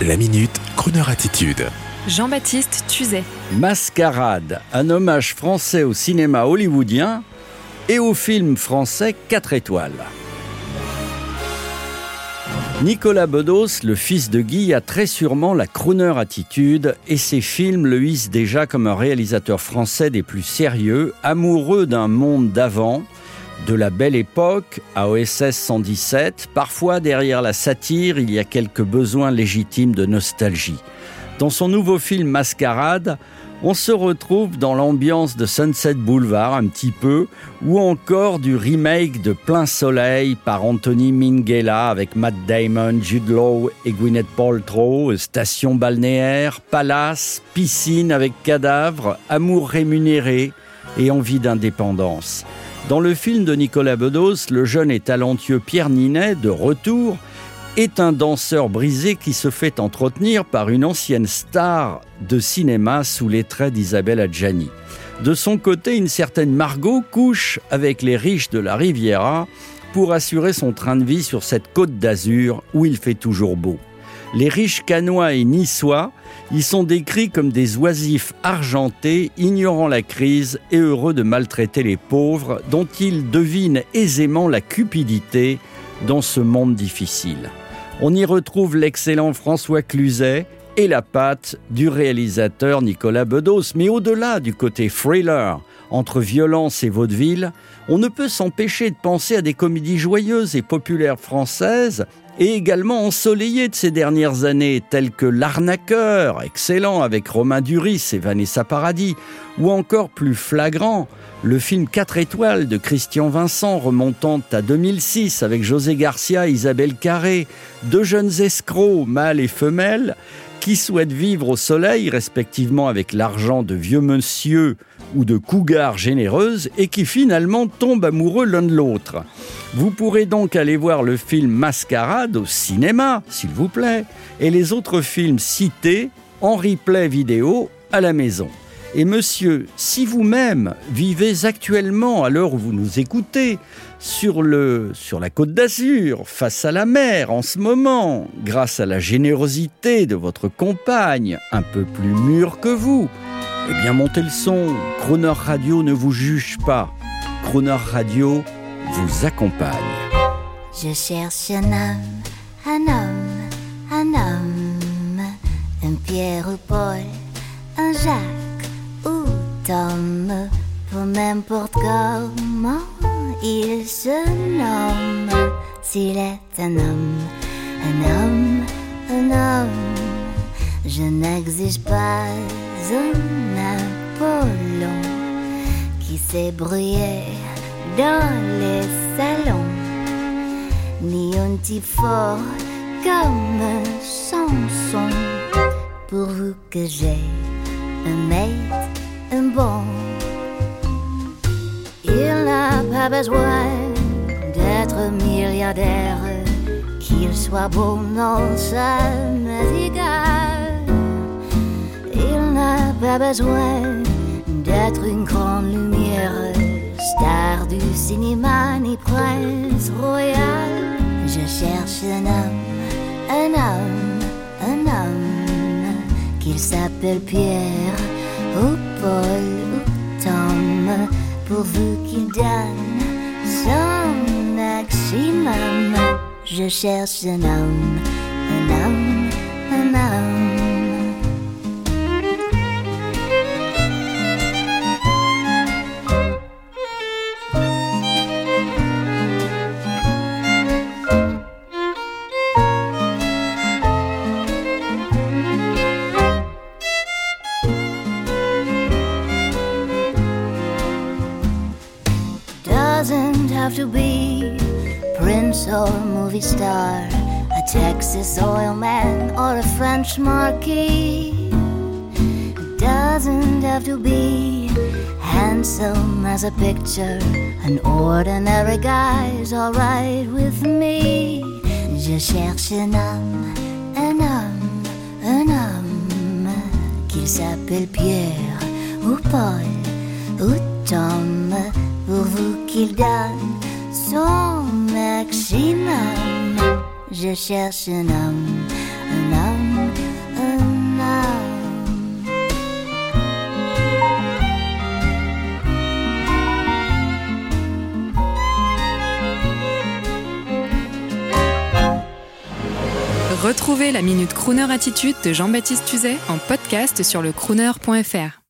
La minute, Kroneur attitude. Jean-Baptiste Tuzet. Mascarade, un hommage français au cinéma hollywoodien et au film français 4 étoiles. Nicolas Bedos, le fils de Guy, a très sûrement la crooner attitude et ses films le hissent déjà comme un réalisateur français des plus sérieux, amoureux d'un monde d'avant, de la belle époque à OSS 117, parfois derrière la satire, il y a quelques besoins légitimes de nostalgie. Dans son nouveau film Mascarade, on se retrouve dans l'ambiance de Sunset Boulevard un petit peu, ou encore du remake de Plein Soleil par Anthony Minghella avec Matt Damon, Jude Law et Gwyneth Paltrow, station balnéaire, palace, piscine avec cadavre, amour rémunéré et envie d'indépendance. Dans le film de Nicolas Bedos, le jeune et talentueux Pierre Ninet, de retour, est un danseur brisé qui se fait entretenir par une ancienne star de cinéma sous les traits d'Isabelle Adjani. De son côté, une certaine Margot couche avec les riches de la Riviera pour assurer son train de vie sur cette côte d'Azur où il fait toujours beau. Les riches canois et niçois y sont décrits comme des oisifs argentés, ignorant la crise et heureux de maltraiter les pauvres, dont ils devinent aisément la cupidité dans ce monde difficile. On y retrouve l'excellent François Cluzet et la patte du réalisateur Nicolas Bedos. Mais au-delà du côté thriller, entre violence et vaudeville, on ne peut s'empêcher de penser à des comédies joyeuses et populaires françaises et également ensoleillées de ces dernières années, telles que L'Arnaqueur, excellent avec Romain Duris et Vanessa Paradis, ou encore plus flagrant, le film 4 étoiles de Christian Vincent remontant à 2006 avec José Garcia et Isabelle Carré, deux jeunes escrocs, mâles et femelles, qui souhaitent vivre au soleil, respectivement avec l'argent de vieux monsieur ou de cougars généreuses, et qui finalement tombent amoureux l'un de l'autre. Vous pourrez donc aller voir le film Mascarade au cinéma, s'il vous plaît, et les autres films cités en replay vidéo à la maison. Et monsieur, si vous-même vivez actuellement, à l'heure où vous nous écoutez, sur, le, sur la côte d'Azur, face à la mer en ce moment, grâce à la générosité de votre compagne, un peu plus mûre que vous, eh bien montez le son. Croner Radio ne vous juge pas. Croner Radio vous accompagne. Je cherche un homme, un homme, un homme, un Pierre ou Paul, un Jacques Tom, pour n'importe comment il se nomme. S'il est un homme, un homme, je n'exige pas un Apollon qui s'est brouillé dans les salons, ni un fort comme Samson, pourvu que j'ai un maître bon. Il n'a pas besoin d'être milliardaire, qu'il soit beau, non, ça pas besoin d'être une grande lumière, star du cinéma ni prince royal. Je cherche un homme, un homme, un homme, qu'il s'appelle Pierre ou Paul ou Tom, pourvu qu'il donne son maximum. Je cherche un homme, have to be prince or movie star, a Texas oil man or a French marquis. Doesn't have to be handsome as a picture, an ordinary guy's alright with me. Je cherche un homme, un homme, un homme, qu'il s'appelle Pierre ou Paul ou Tom pour vous qu'il donne son maximum. Je cherche un homme, un homme, un homme. Retrouvez la Minute Crooner Attitude de Jean-Baptiste Tuzet en podcast sur le crooner.fr.